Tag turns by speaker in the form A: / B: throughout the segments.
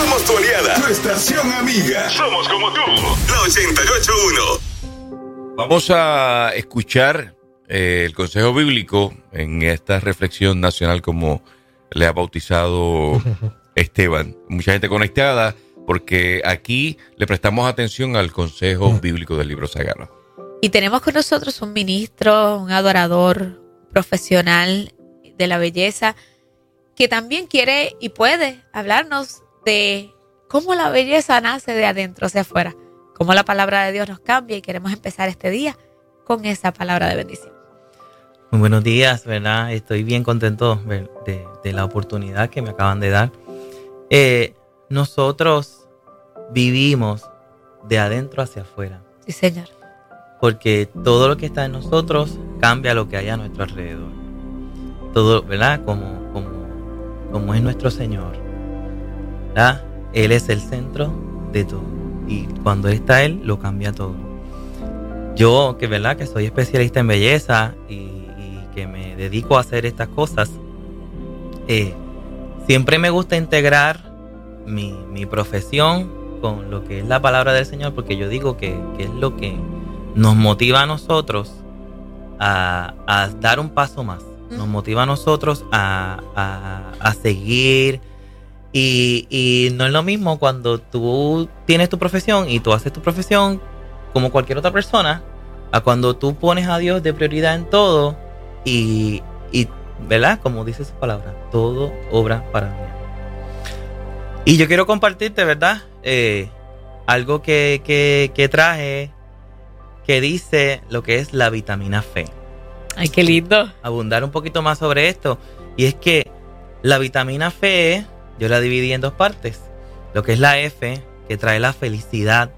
A: Somos tu aliada, tu estación amiga. Somos como tú. La 881.
B: Vamos a escuchar eh, el consejo bíblico en esta reflexión nacional como le ha bautizado Esteban. Mucha gente conectada porque aquí le prestamos atención al consejo bíblico del libro sagrado.
C: Y tenemos con nosotros un ministro, un adorador profesional de la belleza, que también quiere y puede hablarnos de cómo la belleza nace de adentro hacia afuera, cómo la palabra de Dios nos cambia y queremos empezar este día con esa palabra de bendición.
D: Muy buenos días, ¿verdad? Estoy bien contento de, la oportunidad que me acaban de dar. Eh, nosotros vivimos de adentro hacia afuera.
C: Sí, Señor.
D: Porque todo lo que está en nosotros cambia lo que hay a nuestro alrededor. Todo, ¿verdad? Como, como, como es nuestro Señor. ¿Verdad? Él es el centro de todo. Y cuando está Él, lo cambia todo. Yo, que verdad, que soy especialista en belleza y, que me dedico a hacer estas cosas, eh, siempre me gusta integrar mi, mi profesión con lo que es la palabra del Señor, porque yo digo que, es lo que nos motiva a nosotros a, dar un paso más, nos motiva a nosotros a, seguir. Y, y, no es lo mismo cuando tú tienes tu profesión y tú haces tu profesión como cualquier otra persona, a cuando tú pones a Dios de prioridad en todo y, y ¿verdad? Como dice su palabra, todo obra para mí. Y yo quiero compartirte, ¿verdad? Eh, algo que, que, traje que dice lo que es la vitamina F.
C: Ay, qué lindo.
D: Abundar un poquito más sobre esto. Y es que la vitamina F, yo la dividí en dos partes. Lo que es la F, que trae la felicidad.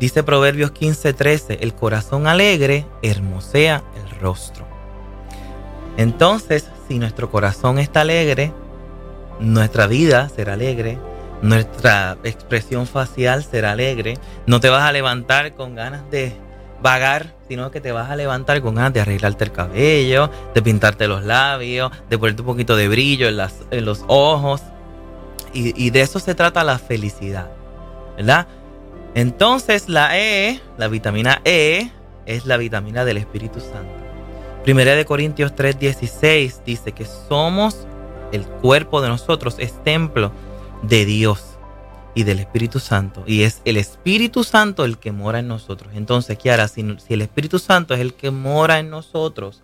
D: Dice Proverbios 15:13, el corazón alegre hermosea el rostro. Entonces, si nuestro corazón está alegre, nuestra vida será alegre, nuestra expresión facial será alegre, no te vas a levantar con ganas de vagar, sino que te vas a levantar con ganas de arreglarte el cabello, de pintarte los labios, de ponerte un poquito de brillo en, en los ojos. Y, de eso se trata la felicidad, ¿verdad? Entonces la E, la vitamina E, es la vitamina del Espíritu Santo. Primera de Corintios 3:16 dice que somos el cuerpo de nosotros es templo de Dios y del Espíritu Santo. Y es el Espíritu Santo el que mora en nosotros. Entonces, Kiara, si, si el Espíritu Santo es el que mora en nosotros,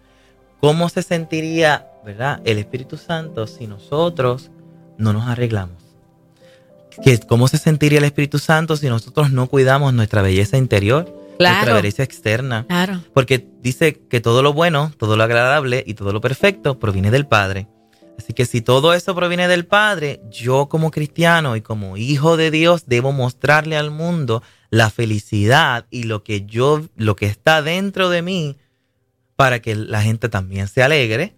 D: ¿cómo se sentiría, verdad, el Espíritu Santo si nosotros no nos arreglamos? ¿Cómo se sentiría el Espíritu Santo si nosotros no cuidamos nuestra belleza interior? nuestra belleza externa.
C: Claro.
D: Porque dice que todo lo bueno, todo lo agradable y todo lo perfecto proviene del Padre. Así que si todo eso proviene del Padre, yo como cristiano y como hijo de Dios debo mostrarle al mundo la felicidad y lo que yo, lo que está dentro de mí para que la gente también se alegre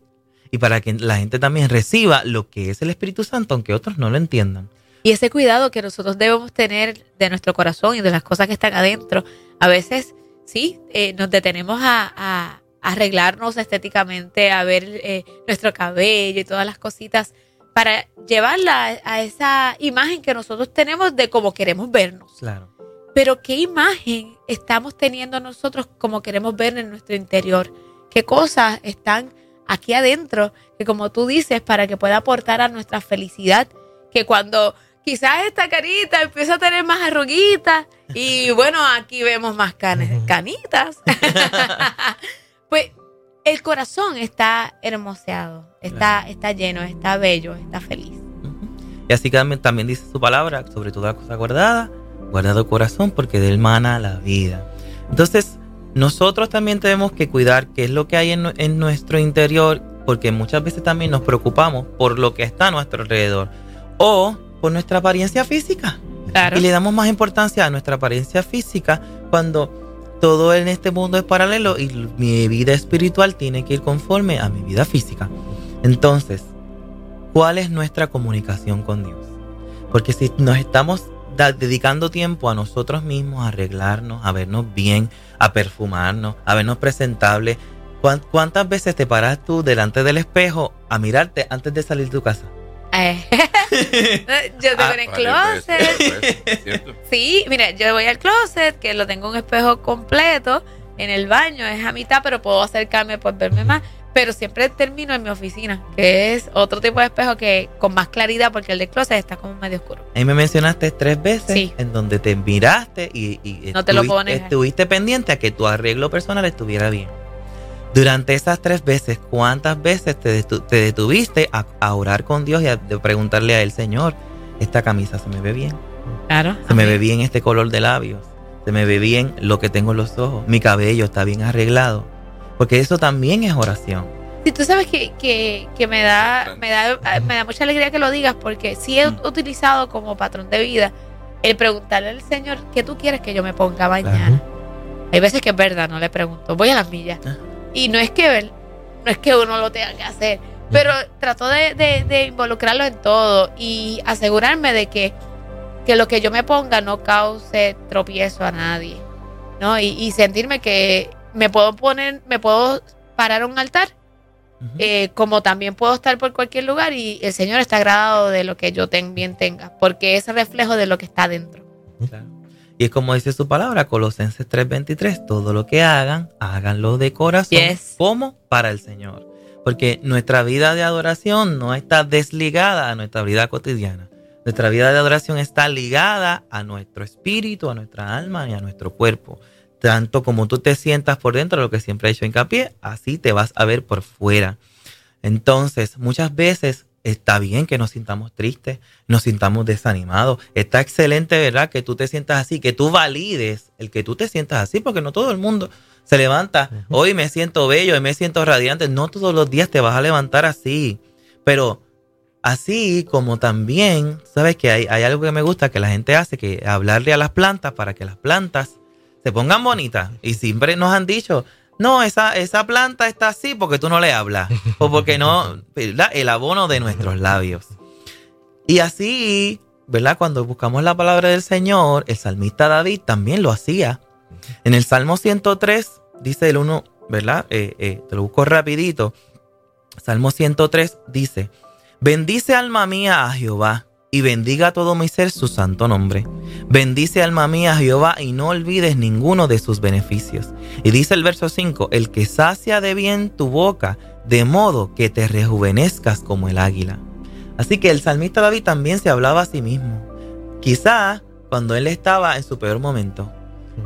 D: y para que la gente también reciba lo que es el Espíritu Santo, aunque otros no lo entiendan.
C: Y ese cuidado que nosotros debemos tener de nuestro corazón y de las cosas que están adentro, a veces sí, eh, nos detenemos a arreglarnos estéticamente, a ver eh, nuestro cabello y todas las cositas para llevarla a, esa imagen que nosotros tenemos de cómo queremos vernos.
D: Claro.
C: Pero qué imagen estamos teniendo nosotros como queremos ver en nuestro interior. Qué cosas están aquí adentro que como tú dices para que pueda aportar a nuestra felicidad, que cuando quizás esta carita empieza a tener más arruguitas y bueno, aquí vemos más canes, canitas. Pues el corazón está hermoseado, está, está lleno, está bello, está feliz.
D: Y así que también, dice su palabra, sobre toda cosa guardada, guardado corazón, porque de él mana la vida. Entonces, nosotros también tenemos que cuidar qué es lo que hay en, nuestro interior, porque muchas veces también nos preocupamos por lo que está a nuestro alrededor o por nuestra apariencia física. Y le damos más importancia a nuestra apariencia física cuando todo en este mundo es paralelo y mi vida espiritual tiene que ir conforme a mi vida física. Entonces, ¿cuál es nuestra comunicación con Dios? Porque si nos estamos dedicando tiempo a nosotros mismos, a arreglarnos, a vernos bien, a perfumarnos, a vernos presentables, ¿cuántas veces te paras tú delante del espejo a mirarte antes de salir de tu casa?
C: Eh. yo tengo en el closet. sí, mira, yo voy al closet, que lo tengo un espejo completo en el baño, es a mitad, pero puedo acercarme por verme más. Pero siempre termino en mi oficina, que es otro tipo de espejo que con más claridad, porque el de closet está como medio oscuro.
D: Ahí me mencionaste tres veces en donde te miraste y,
C: no te lo
D: estuviste pendiente a que tu arreglo personal estuviera bien. Durante esas tres veces, ¿cuántas veces te, detuviste a, orar con Dios y a preguntarle a él, Señor, esta camisa se me ve bien?
C: Claro.
D: Se me ve bien este color de labios. Se me ve bien lo que tengo en los ojos. Mi cabello está bien arreglado. Porque eso también es oración.
C: Sí, tú sabes que, que, me, da, me, da, me da mucha alegría que lo digas porque sí he mm. utilizado como patrón de vida el preguntarle al Señor qué tú quieres que yo me ponga mañana. Hay veces que es verdad, no le pregunto. Voy a las millas. Ah. Y no es que no es que uno lo tenga que hacer, pero trato de, involucrarlo en todo y asegurarme de que, que, lo que yo me ponga no cause tropiezo a nadie, ¿no? Y, sentirme que me puedo poner, me puedo parar a un altar, eh, como también puedo estar por cualquier lugar y el Señor está agradado de lo que yo también tenga, porque es reflejo de lo que está dentro.
D: Y es como dice su palabra, Colosenses 3:23, todo lo que hagan, háganlo de corazón, como para el Señor. Porque nuestra vida de adoración no está desligada a nuestra vida cotidiana. Nuestra vida de adoración está ligada a nuestro espíritu, a nuestra alma y a nuestro cuerpo. Tanto como tú te sientas por dentro, lo que siempre he hecho hincapié, así te vas a ver por fuera. Entonces, muchas veces Está bien que nos sintamos tristes, nos sintamos desanimados. Está excelente, ¿verdad? Que tú te sientas así, que tú valides el que tú te sientas así, porque no todo el mundo se levanta. Hoy me siento bello, hoy me siento radiante. No todos los días te vas a levantar así. Pero así como también, ¿sabes que hay, hay algo que me gusta que la gente hace, que hablarle a las plantas para que las plantas se pongan bonitas. Y siempre nos han dicho, no, esa, esa planta está así porque tú no le hablas. O porque no, ¿verdad? El abono de nuestros labios. Y así, ¿verdad? Cuando buscamos la palabra del Señor, el salmista David también lo hacía. En el Salmo 103, dice el uno, ¿verdad? Eh, eh, te lo busco rapidito. Salmo 103 dice, bendice alma mía a Jehová y bendiga todo mi ser su santo nombre. Bendice alma mía Jehová y no olvides ninguno de sus beneficios. Y dice el verso 5, el que sacia de bien tu boca, de modo que te rejuvenezcas como el águila. Así que el salmista David también se hablaba a sí mismo. Quizá cuando él estaba en su peor momento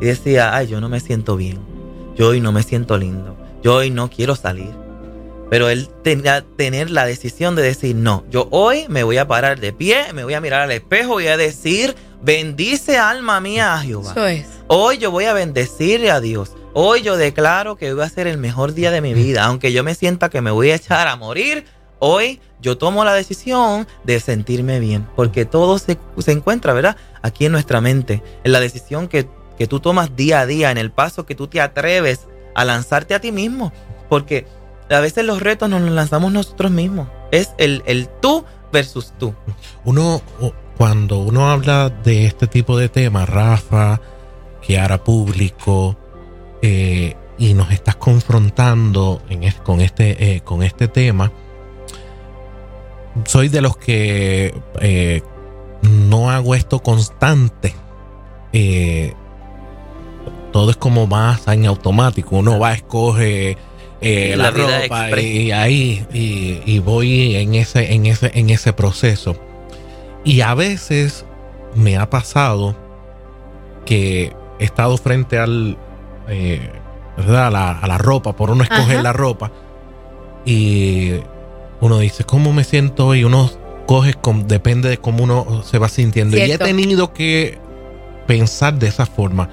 D: y decía, ay, yo no me siento bien, yo hoy no me siento lindo, yo hoy no quiero salir, pero él tenía tener la decisión de decir, no, yo hoy me voy a parar de pie, me voy a mirar al espejo y a decir, bendice alma mía a Jehová. Hoy yo voy a bendecirle a Dios. Hoy yo declaro que hoy va a ser el mejor día de mi vida. Aunque yo me sienta que me voy a echar a morir, hoy yo tomo la decisión de sentirme bien. Porque todo se, encuentra, ¿verdad? Aquí en nuestra mente. En la decisión que, que tú tomas día a día, en el paso que tú te atreves a lanzarte a ti mismo. Porque a veces los retos nos los lanzamos nosotros mismos. Es el, el tú versus tú.
E: Uno, cuando uno habla de este tipo de temas, Rafa, que hará público, eh, y nos estás confrontando en con, este, eh, con este tema, soy de los que eh, no hago esto constante. todo es como más en automático. Uno va, a escoger eh, la, ropa y ahí y, voy en ese, en ese, en ese proceso. Y a veces me ha pasado que he estado frente al eh, ¿verdad? A, la, ropa, por uno escoger la ropa. Y uno dice, ¿cómo me siento? Y uno coge, con, depende de cómo uno se va sintiendo. Y he tenido que pensar de esa forma.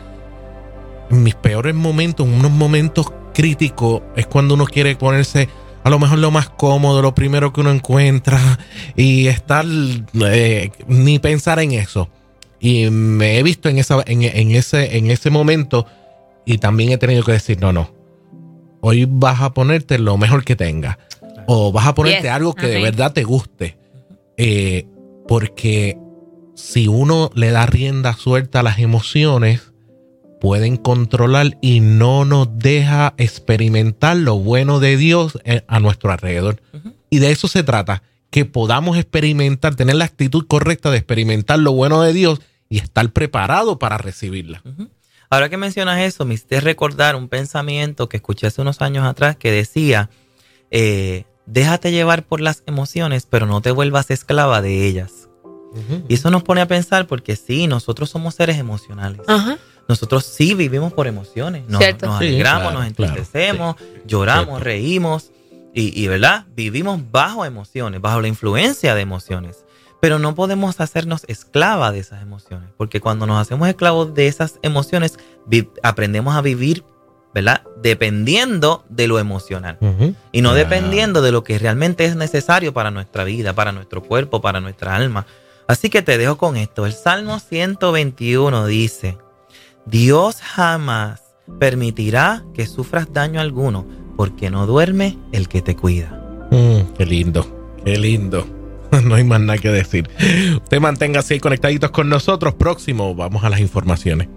E: En mis peores momentos, en unos momentos crítico es cuando uno quiere ponerse a lo mejor lo más cómodo, lo primero que uno encuentra y estar eh, ni pensar en eso. Y me he visto en, esa, en, ese, en ese momento y también he tenido que decir, no, no, hoy vas a ponerte lo mejor que tengas o vas a ponerte algo que de verdad te guste. Eh, porque si uno le da rienda suelta a las emociones, pueden controlar y no nos deja experimentar lo bueno de Dios a nuestro alrededor. Y de eso se trata, que podamos experimentar, tener la actitud correcta de experimentar lo bueno de Dios y estar preparado para recibirla.
D: Ahora que mencionas eso, me hiciste recordar un pensamiento que escuché hace unos años atrás que decía, eh, déjate llevar por las emociones, pero no te vuelvas esclava de ellas. Y eso nos pone a pensar porque sí, nosotros somos seres emocionales. Nosotros sí vivimos por emociones. Nos, alegramos, nos entristecemos, lloramos, reímos y, y, ¿verdad? Vivimos bajo emociones, bajo la influencia de emociones. Pero no podemos hacernos esclava de esas emociones, porque cuando nos hacemos esclavos de esas emociones, aprendemos a vivir, ¿verdad? Dependiendo de lo emocional y no dependiendo de lo que realmente es necesario para nuestra vida, para nuestro cuerpo, para nuestra alma. Así que te dejo con esto. El Salmo 121 dice, Dios jamás permitirá que sufras daño alguno, porque no duerme el que te cuida.
E: Mm, qué lindo, qué lindo. no hay más nada que decir. Usted manténgase ahí conectaditos con nosotros. Próximo, vamos a las informaciones.